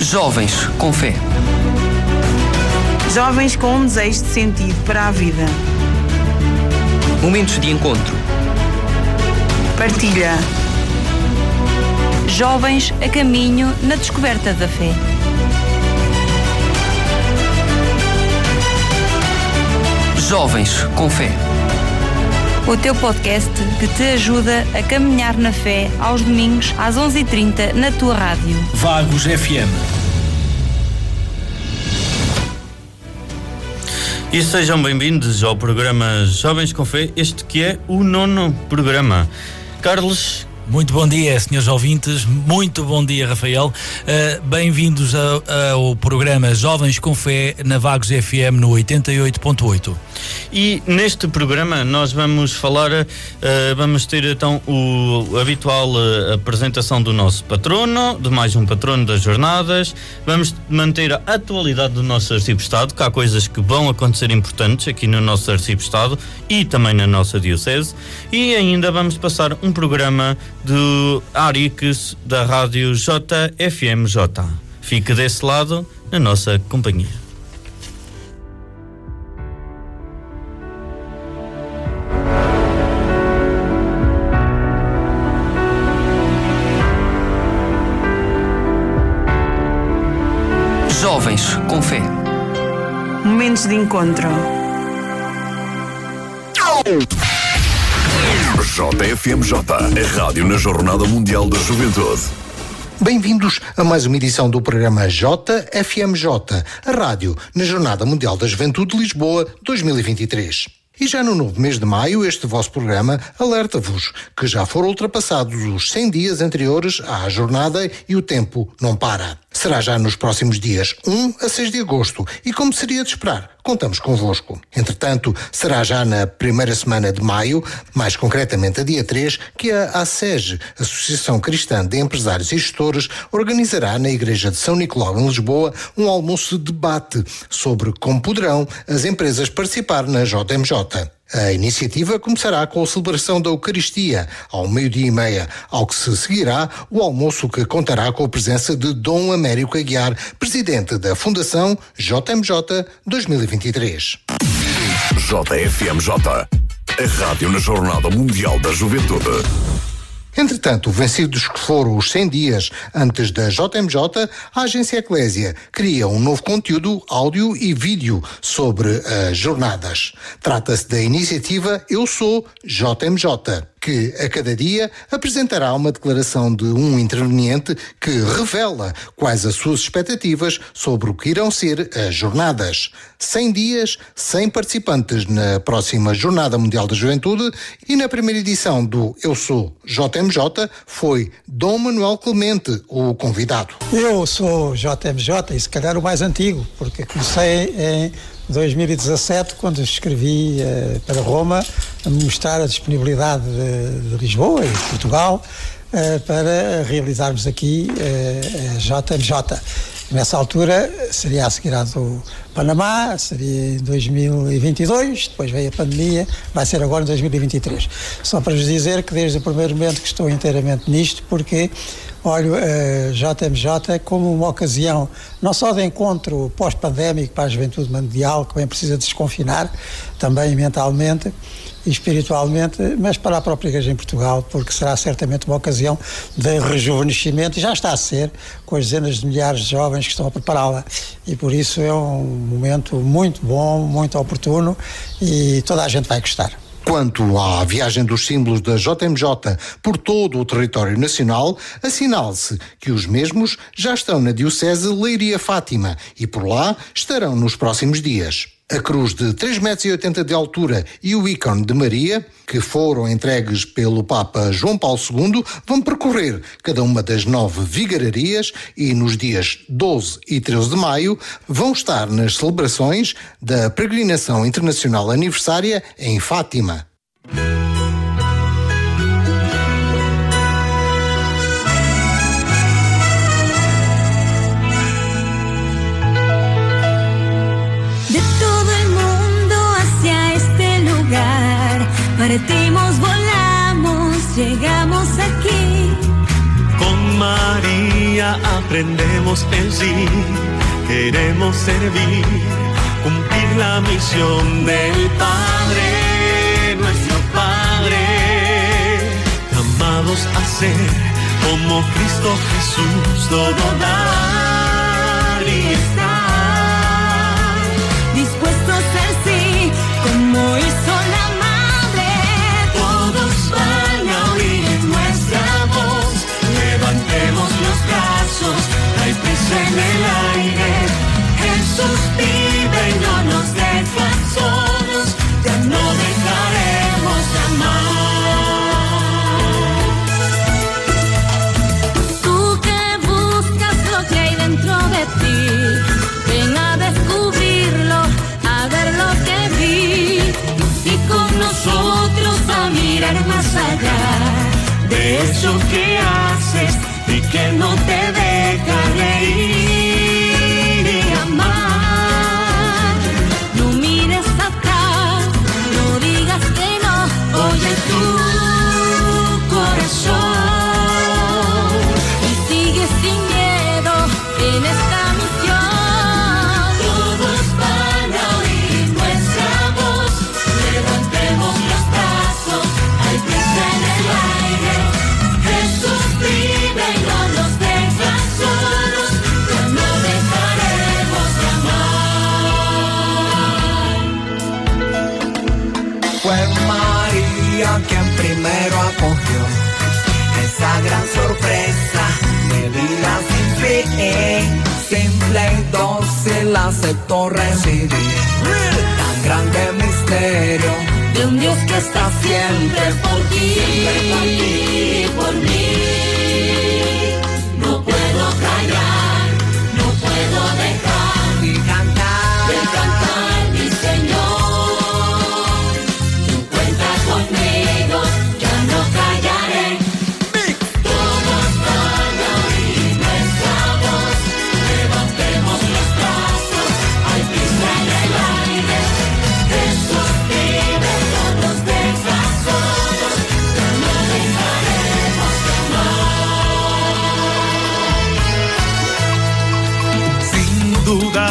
Jovens com fé. Jovens com um desejo de sentido para a vida. Momentos de encontro. Partilha. Jovens a caminho na descoberta da fé. Jovens com fé. O teu podcast que te ajuda a caminhar na fé aos domingos às 11h30 na tua rádio. Vagos FM. E sejam bem-vindos ao programa Jovens com Fé, este que é o nono programa. Carlos, Muito bom dia, senhores ouvintes. Muito bom dia, Rafael. Uh, Bem-vindos ao, programa Jovens com Fé na Vagos FM no 88.8. e neste programa nós vamos falar, eh, vamos ter então o habitual eh, apresentação do nosso patrono, de mais um patrono das jornadas, vamos manter a atualidade do nosso arcebistado, que há coisas que vão acontecer importantes aqui no nosso arcebistado e também na nossa diocese, e ainda vamos passar um programa do Arix da rádio JFMJ. Fique desse lado na nossa companhia. Jovens com fé. Momentos de encontro. JFMJ, a rádio na Jornada Mundial da Juventude. Bem-vindos a mais uma edição do programa JFMJ, a rádio na Jornada Mundial da Juventude de Lisboa 2023. E já no novo mês de maio, este vosso programa alerta-vos que já foram ultrapassados os 100 dias anteriores à jornada e o tempo não para. Será já nos próximos dias 1 a 6 de agosto e, como seria de esperar, contamos convosco. Entretanto, será já na primeira semana de maio, mais concretamente a dia 3, que a ASEG, Associação Cristã de Empresários e Gestores, organizará na Igreja de São Nicolau, em Lisboa, um almoço de debate sobre como poderão as empresas participar na JMJ. A iniciativa começará com a celebração da Eucaristia, ao meio-dia e meia, ao que se seguirá o almoço que contará com a presença de Dom Américo Aguiar, presidente da Fundação JMJ 2023. JFMJ, a rádio na Jornada Mundial da Juventude. Entretanto, vencidos que foram os 100 dias antes da JMJ, a Agência Eclésia cria um novo conteúdo áudio e vídeo sobre as jornadas. Trata-se da iniciativa Eu Sou JMJ, que a cada dia apresentará uma declaração de um interveniente que revela quais as suas expectativas sobre o que irão ser as jornadas. 100 dias, 100 participantes na próxima Jornada Mundial da Juventude e na primeira edição do Eu Sou JMJ foi Dom Manuel Clemente o convidado. Eu sou JMJ e se calhar o mais antigo, porque comecei em 2017, quando escrevi eh, para Roma, a mostrar a disponibilidade de, de Lisboa e de Portugal eh, para realizarmos aqui eh, a JMJ. Nessa altura seria a seguir à do Panamá, seria em 2022, depois veio a pandemia, vai ser agora em 2023. Só para vos dizer que desde o primeiro momento que estou inteiramente nisto, porque olho a JMJ como uma ocasião não só de encontro pós-pandémico para a juventude mundial, que bem precisa desconfinar, também mentalmente e espiritualmente, mas para a própria Igreja em Portugal, porque será certamente uma ocasião de rejuvenescimento, e já está a ser, com as dezenas de milhares de jovens que estão a prepará-la. E por isso é um momento muito bom, muito oportuno, e toda a gente vai gostar. Quanto à viagem dos símbolos da JMJ por todo o território nacional, assinale-se que os mesmos já estão na Diocese Leiria Fátima e por lá estarão nos próximos dias. A cruz de 3,80 metros de altura e o ícone de Maria, que foram entregues pelo Papa João Paulo II, vão percorrer cada uma das nove vigararias e nos dias 12 e 13 de maio vão estar nas celebrações da Peregrinação Internacional Aniversária em Fátima. Partimos, volamos, llegamos aquí. Con María aprendemos en sí, queremos servir, cumplir la misión del Padre, nuestro Padre, llamados a ser como Cristo Jesús, todo dar y estar. En el aire. Jesús vive y no nos deja. Ya no dejaremos de amar. Tú que buscas lo que hay dentro de ti, ven a descubrirlo, a ver lo que vi y con nosotros a mirar más allá de eso que haces y que no te deja reír acepto recibir.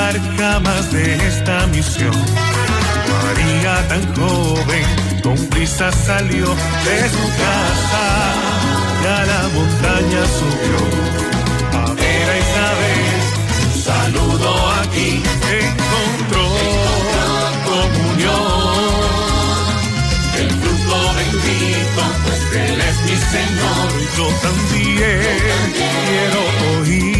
Dudar jamás de esta misión. María tan joven, con prisa salió de su casa a la montaña subió. A ver a Isabel, saludo aquí, encontró comunión. El fruto bendito, pues Él es mi Señor. Yo también quiero oír,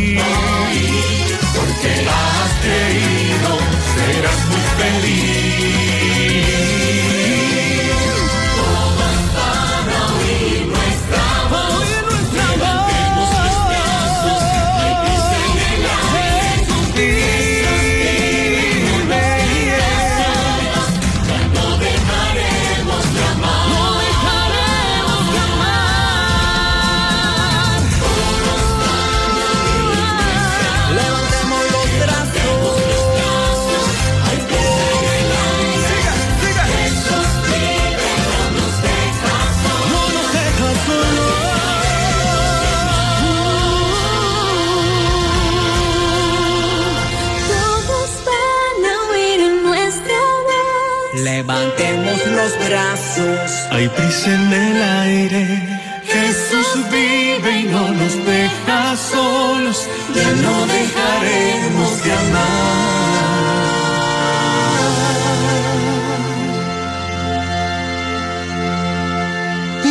serás querido, serás muy feliz. Jesús vive y no nos deja solos. Ya no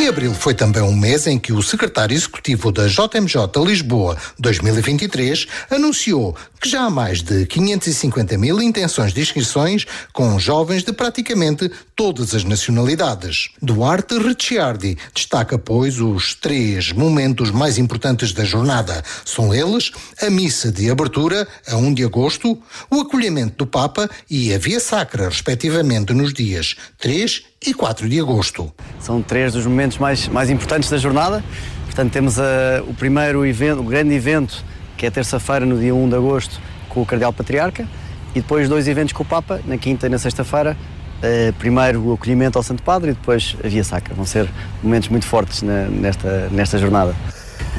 Abril foi também um mês em que o secretário executivo da JMJ Lisboa 2023 anunciou que já há mais de 550 mil intenções de inscrições com jovens de praticamente todas as nacionalidades. Duarte Ricciardi destaca, pois, os três momentos mais importantes da jornada. São eles a missa de abertura, a 1 de agosto, o acolhimento do Papa e a Via Sacra, respectivamente, nos dias 3 e 4 de agosto. São três dos momentos mais, mais importantes da jornada. Portanto, temos a, o primeiro evento, o grande evento, que é terça-feira, no dia 1 de agosto, com o Cardeal Patriarca, e depois dois eventos com o Papa, na quinta e na sexta-feira. Eh, primeiro o acolhimento ao Santo Padre e depois a Via Sacra. Vão ser momentos muito fortes na- nesta, nesta jornada.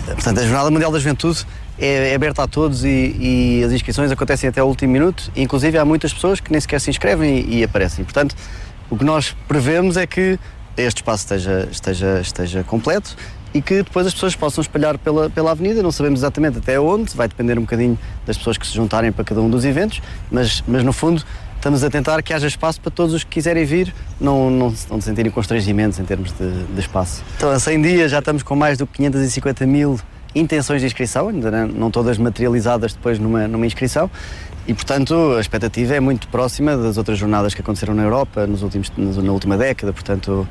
Eh, Portanto, a Jornada Mundial da Juventude é, é aberta a todos e, e, as inscrições acontecem até o último minuto. Inclusive há muitas pessoas que nem sequer se inscrevem e, e aparecem. Portanto, o que nós prevemos é que este espaço esteja, esteja, esteja completo e que depois as pessoas possam espalhar pela, pela avenida. Não sabemos exatamente até onde, vai depender um bocadinho das pessoas que se juntarem para cada um dos eventos, mas, mas no fundo estamos a tentar que haja espaço para todos os que quiserem vir, não, não, não sentirem constrangimentos em termos de, de espaço. Então, a 100 dias já estamos com mais do que 550 mil intenções de inscrição, ainda não todas materializadas depois numa, numa inscrição, e, portanto, a expectativa é muito próxima das outras jornadas que aconteceram na Europa nos últimos, na última década. Portanto,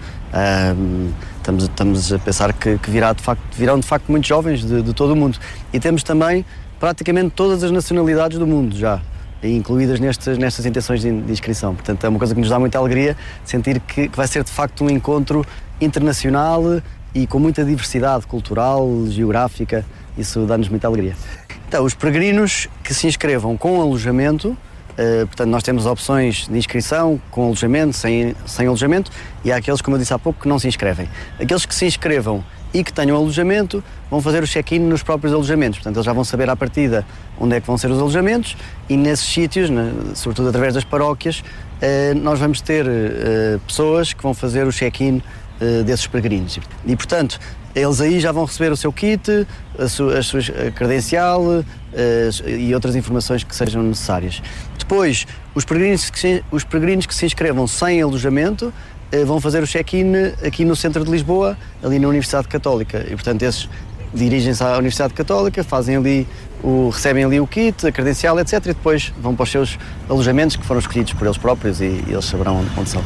um, estamos, estamos a pensar que, que virá de facto, virão de facto muitos jovens de, de todo o mundo. E temos também praticamente todas as nacionalidades do mundo já incluídas nestas, nestas intenções de, inscrição. Portanto, é uma coisa que nos dá muita alegria sentir que, que vai ser de facto um encontro internacional e com muita diversidade cultural, geográfica. Isso dá-nos muita alegria. Então, os peregrinos que se inscrevam com alojamento, uh, portanto, nós temos opções de inscrição com alojamento, sem, sem alojamento, e há aqueles, como eu disse há pouco, que não se inscrevem. Aqueles que se inscrevam e que tenham alojamento vão fazer o check-in nos próprios alojamentos. Portanto, eles já vão saber à partida onde é que vão ser os alojamentos e nesses sítios, né, sobretudo através das paróquias, uh, nós vamos ter uh, pessoas que vão fazer o check-in desses peregrinos. E, portanto, eles aí já vão receber o seu kit, a sua, a sua credencial e outras informações que sejam necessárias. Depois, os peregrinos que se, os peregrinos que se inscrevam sem alojamento eh, vão fazer o check-in aqui no centro de Lisboa, ali na Universidade Católica. E, portanto, esses dirigem-se à Universidade Católica, fazem ali o, recebem ali o kit, a credencial, etc. E depois vão para os seus alojamentos que foram escolhidos por eles próprios e, e eles saberão onde são.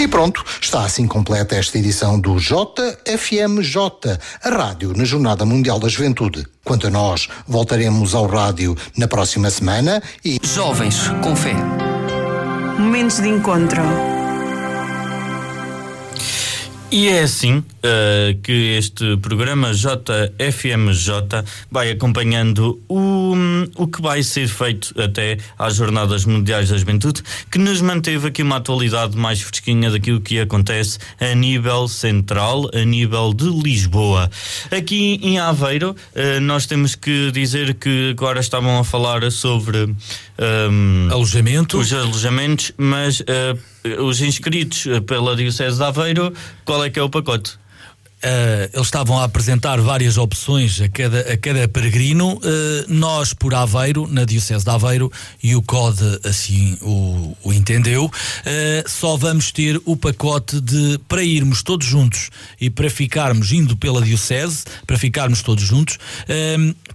E pronto, está assim completa esta edição do JFMJ, a rádio na Jornada Mundial da Juventude. Quanto a nós, voltaremos ao rádio na próxima semana e. Jovens com Fé. Momentos de encontro. E é assim uh, que este programa JFMJ vai acompanhando o, o que vai ser feito até às Jornadas Mundiais da Juventude, que nos manteve aqui uma atualidade mais fresquinha daquilo que acontece a nível central, a nível de Lisboa. Aqui em Aveiro, uh, nós temos que dizer que agora estavam a falar sobre um, alojamento. os alojamentos, mas uh, os inscritos pela Diocese de Aveiro, qual é que é o pacote? Uh, eles estavam a apresentar várias opções a cada, a cada peregrino. Uh, nós, por Aveiro, na Diocese de Aveiro, e o CODE assim o, o entendeu, uh, só vamos ter o pacote de para irmos todos juntos e para ficarmos indo pela Diocese, para ficarmos todos juntos,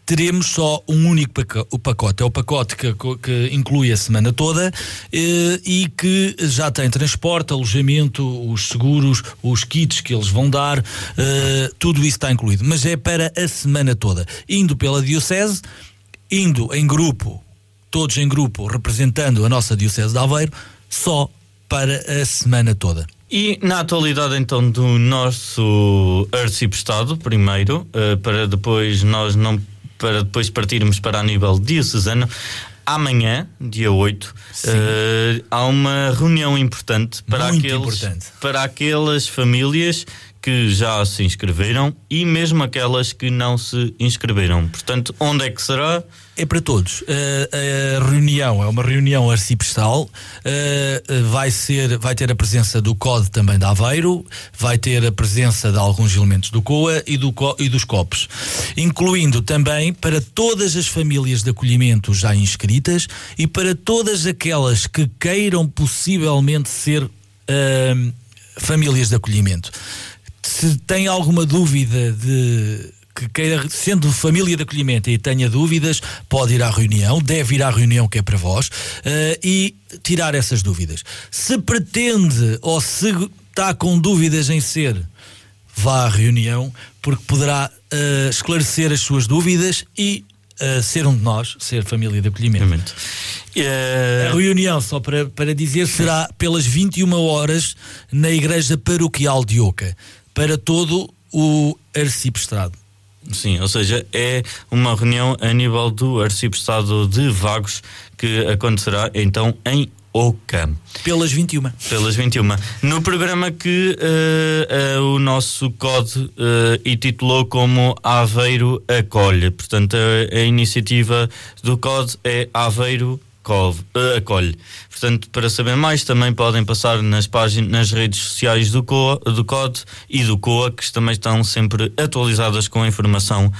teremos só um único pacote. É o pacote que, que inclui a semana toda e que já tem transporte, alojamento, os seguros, os kits que eles vão dar. Uh, tudo isso está incluído, mas é para a semana toda. Indo pela Diocese, indo em grupo, todos em grupo, representando a nossa Diocese de Aveiro, só para a semana toda. E na atualidade então do nosso arcebispo primeiro, uh, para depois nós não para depois partirmos para a nível diocesano, amanhã, dia 8, uh, eh, há uma reunião importante para, Muito aqueles, importante. para aquelas famílias que já se inscreveram e mesmo aquelas que não se inscreveram. Portanto, onde é que será? É para todos. Uh, a reunião é uma reunião arciprestal. Uh, vai ser, vai ter a presença do COD também de Aveiro, vai ter a presença de alguns elementos do COA e, do, e dos COPs, incluindo também para todas as famílias de acolhimento já inscritas e para todas aquelas que queiram possivelmente ser uh, famílias de acolhimento se tem alguma dúvida de que queira, sendo família de acolhimento e tenha dúvidas, pode ir à reunião, deve ir à reunião que é para vós uh, e tirar essas dúvidas. Se pretende ou se está com dúvidas em ser, vá à reunião, porque poderá uh, esclarecer as suas dúvidas e uh, ser um de nós, ser família de acolhimento. A reunião, só para, para dizer, será pelas 21 horas na Igreja Paroquial de Oca para todo o arciprestado. Sim, ou seja, é uma reunião a nível do arciprestado de Vagos que acontecerá então em Oca. Pelas 21. Pelas 21. No programa que uh, uh, o nosso COD uh, intitulou como Aveiro Acolhe. Portanto, a, a iniciativa do COD é Aveiro uh, acolhe. Portanto, para saber mais, também podem passar nas páginas, nas redes sociais do, COA, do COD e do COA, que também estão sempre atualizadas com a informação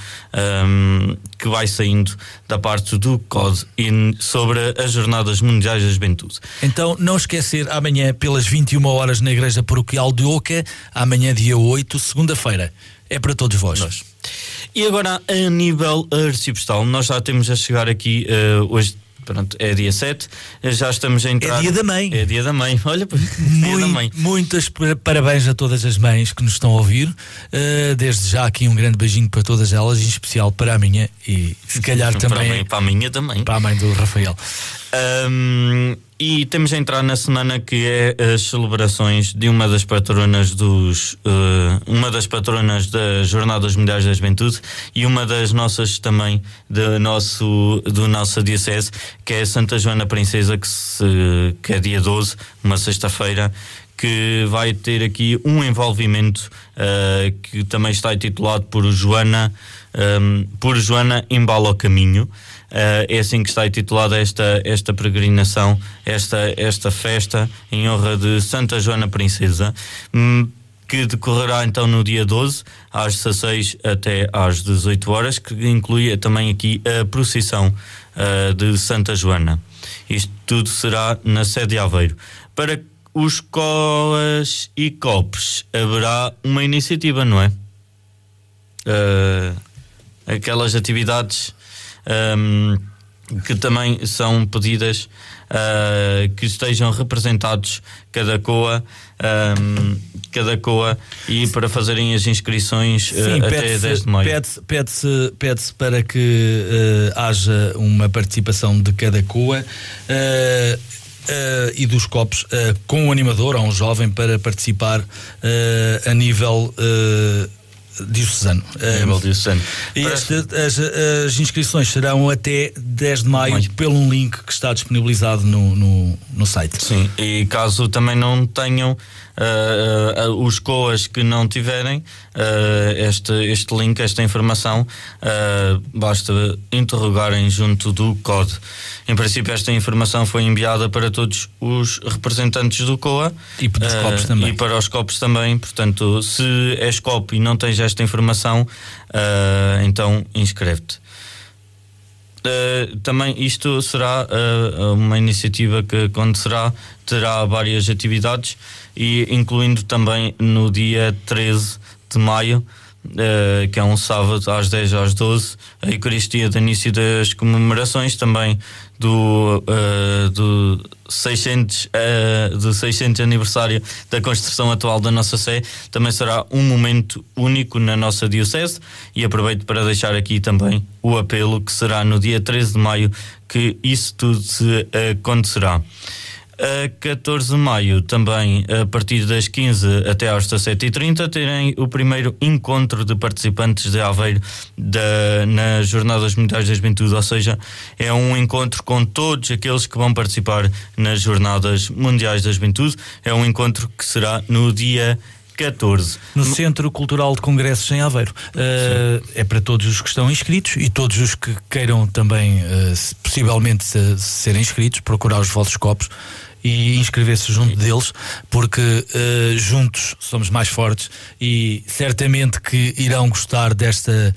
um, que vai saindo da parte do COD e sobre as Jornadas Mundiais da Juventude. Então, não esquecer, amanhã, pelas 21 horas, na Igreja Paroquial de Oca, amanhã, dia 8, segunda-feira. É para todos vós. Nós. E agora, a nível arciprestal, nós já temos a chegar aqui uh, hoje Pronto, é dia 7, já estamos a entrar. É dia da mãe. É dia da mãe, olha, Muito, dia da mãe. Muitas parabéns a todas as mães que nos estão a ouvir. Uh, desde já aqui um grande beijinho para todas elas, em especial para a minha e se calhar também. Para a, mãe, para a minha também. Para a mãe do Rafael. Um, e temos a entrar na semana que é as celebrações de uma das patronas dos uh, uma das patronas das Jornadas Mundiais da Juventude e uma das nossas também do nosso do nossa diocese que é Santa Joana Princesa que, se, que é dia 12, uma sexta-feira que vai ter aqui um envolvimento uh, que também está intitulado por Joana um, por Joana Embala ao Caminho é assim que está intitulada esta, esta peregrinação, esta, esta festa em honra de Santa Joana Princesa, um, que decorrerá então no dia 12, às 16 até às 18 horas, que inclui também aqui a procissão uh, de Santa Joana. Isto tudo será na sede de Aveiro. Para os colas e copos haverá uma iniciativa, não é? Uh, aquelas atividades um, que também são pedidas uh, que estejam representados cada COA, um, cada COA e para fazerem as inscrições uh, Sim, até 10 de maio. Pede-se pede pede para que uh, haja uma participação de cada COA. Uh, e dos copos uh, com o animador, a um jovem, para participar uh, a nível diocesano. Nível diocesano. Este, as, as, inscrições serão até 10 de maio, maio. pelo um link que está disponibilizado no, no, no site. Sim, e caso também não tenham uh, uh, os COAs que não tiverem uh, este, este link, esta informação, basta interrogarem junto do COD. Em princípio, esta informação foi enviada para todos os representantes do COA e para os copos também. E para os copos também. Portanto, se és copo e não tens esta informação, então inscreve-te. Uh, também isto será uh, uma iniciativa que acontecerá, terá várias atividades e incluindo também no dia 13 de maio, uh, que é um sábado às 10 às 12, a Eucaristia de início das comemorações também do, uh, do 600 uh, do 600 aniversário da construção atual da nossa Sé também será um momento único na nossa diocese e aproveito para deixar aqui também o apelo que será no dia 13 de maio que isso tudo se acontecerá. A 14 de maio, também a partir das 15 até às 17h30, terem o primeiro encontro de participantes de Aveiro da, nas Jornadas Mundiais da Juventude, ou seja, é um encontro com todos aqueles que vão participar nas Jornadas Mundiais da Juventude. É um encontro que será no dia 14. No Centro Cultural de Congressos em Aveiro. Uh, é para todos os que estão inscritos e todos os que queiram também, uh, possivelmente, serem inscritos, procurar os vossos copos e inscrever-se junto deles, porque uh, juntos somos mais fortes e certamente que irão gostar desta,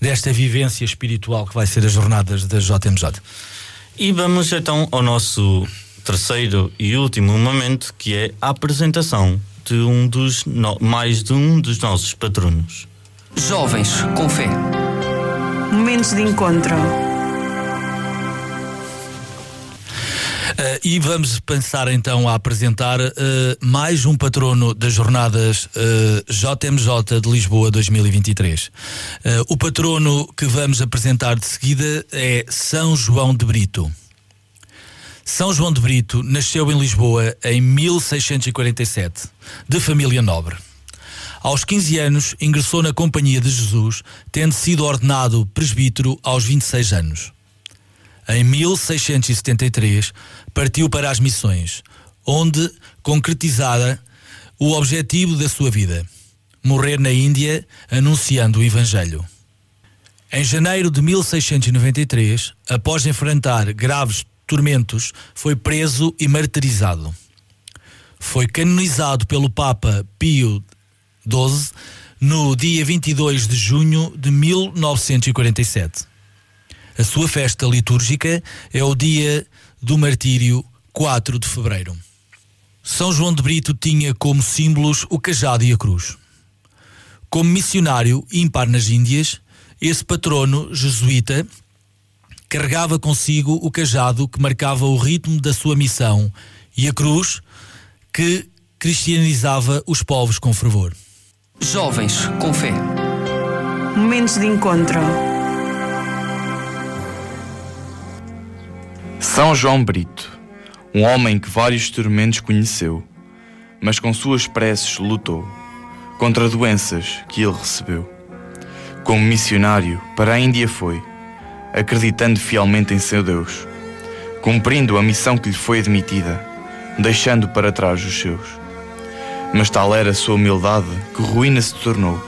desta vivência espiritual que vai ser as jornadas da JMJ. E vamos então ao nosso terceiro e último momento, que é a apresentação de um dos no, mais de um dos nossos patronos. Jovens com fé. Momentos de encontro e vamos pensar então a apresentar uh, mais um patrono das jornadas uh, eh, JMJ de Lisboa 2023. o patrono que vamos apresentar de seguida é São João de Brito. São João de Brito nasceu em Lisboa em 1647, de família nobre. Aos 15 anos, ingressou na Companhia de Jesus, tendo sido ordenado presbítero aos 26 anos. Em 1673, partiu para as missões, onde concretizara o objetivo da sua vida: morrer na Índia anunciando o Evangelho. Em janeiro de 1693, após enfrentar graves tormentos, foi preso e martirizado. Foi canonizado pelo Papa Pio XII no dia 22 de junho de 1947. A sua festa litúrgica é o dia do martírio 4 de fevereiro. São João de Brito tinha como símbolos o cajado e a cruz. Como missionário ímpar nas Índias, esse patrono jesuíta carregava consigo o cajado que marcava o ritmo da sua missão e a cruz que cristianizava os povos com fervor. Jovens com fé. Momentos de encontro. São João Brito, um homem que vários tormentos conheceu, mas com suas preces lutou contra doenças que ele recebeu. Como missionário, para a Índia foi, acreditando fielmente em seu Deus, cumprindo a missão que lhe foi admitida, deixando para trás os seus. Mas tal era a sua humildade que ruína se tornou.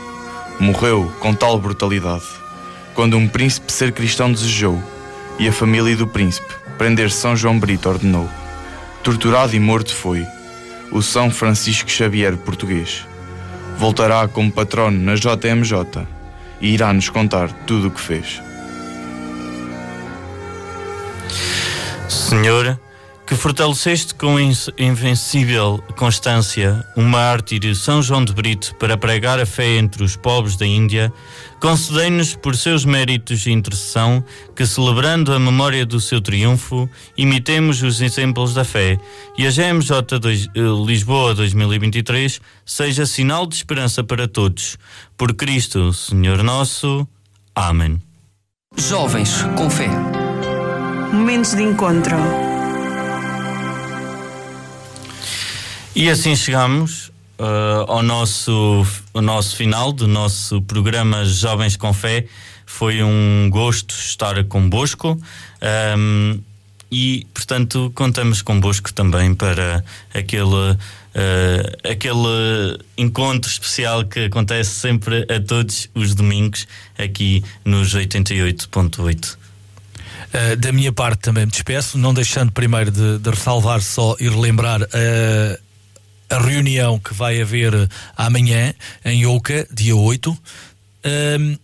Morreu com tal brutalidade, quando um príncipe ser cristão desejou, e a família do príncipe prender São João Brito ordenou. Torturado e morto foi o São Francisco Xavier português. Voltará como patrono na JMJ e irá nos contar tudo o que fez. Senhor, que fortaleceste com invencível constância o mártir São João de Brito para pregar a fé entre os povos da Índia, concedei-nos por seus méritos e intercessão que, celebrando a memória do seu triunfo, imitemos os exemplos da fé e a GMJ 2, eh, Lisboa 2023 seja sinal de esperança para todos. Por Cristo, Senhor nosso. Amém. Jovens com fé. Momentos de encontro. E assim chegamos uh, ao, nosso, nosso final do nosso programa Jovens com Fé. Foi um gosto estar convosco. Um, e, portanto, contamos convosco também para aquele, uh, aquele encontro especial que acontece sempre a todos os domingos aqui nos 88.8. Uh, da minha parte também me despeço, não deixando primeiro de, de ressalvar só e relembrar a reunião que vai haver amanhã em Oca, dia 8. Um,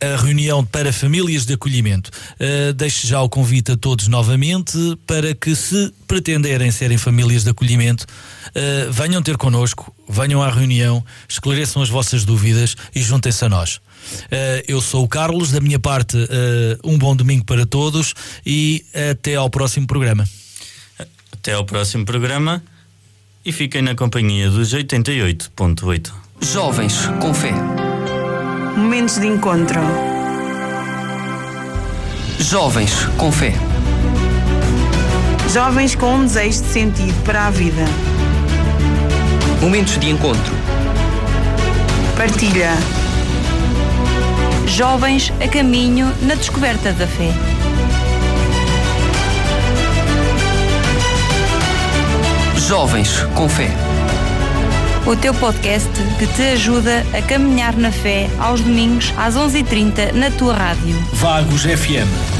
a reunião para famílias de acolhimento. Uh, deixo já o convite a todos novamente para que, se pretenderem serem famílias de acolhimento, uh, venham ter connosco, venham à reunião, esclareçam as vossas dúvidas e juntem-se a nós. Uh, eu sou o Carlos, da minha parte, um bom domingo para todos e até ao próximo programa. Até ao próximo programa e fiquem na companhia dos 88.8. Jovens com fé. Momentos de encontro. Jovens com fé. Jovens com um desejo de sentido para a vida. Momentos de encontro. Partilha. Jovens a caminho na descoberta da fé. Jovens com fé. O teu podcast que te ajuda a caminhar na fé aos domingos às 11h30 na tua rádio. Vagos FM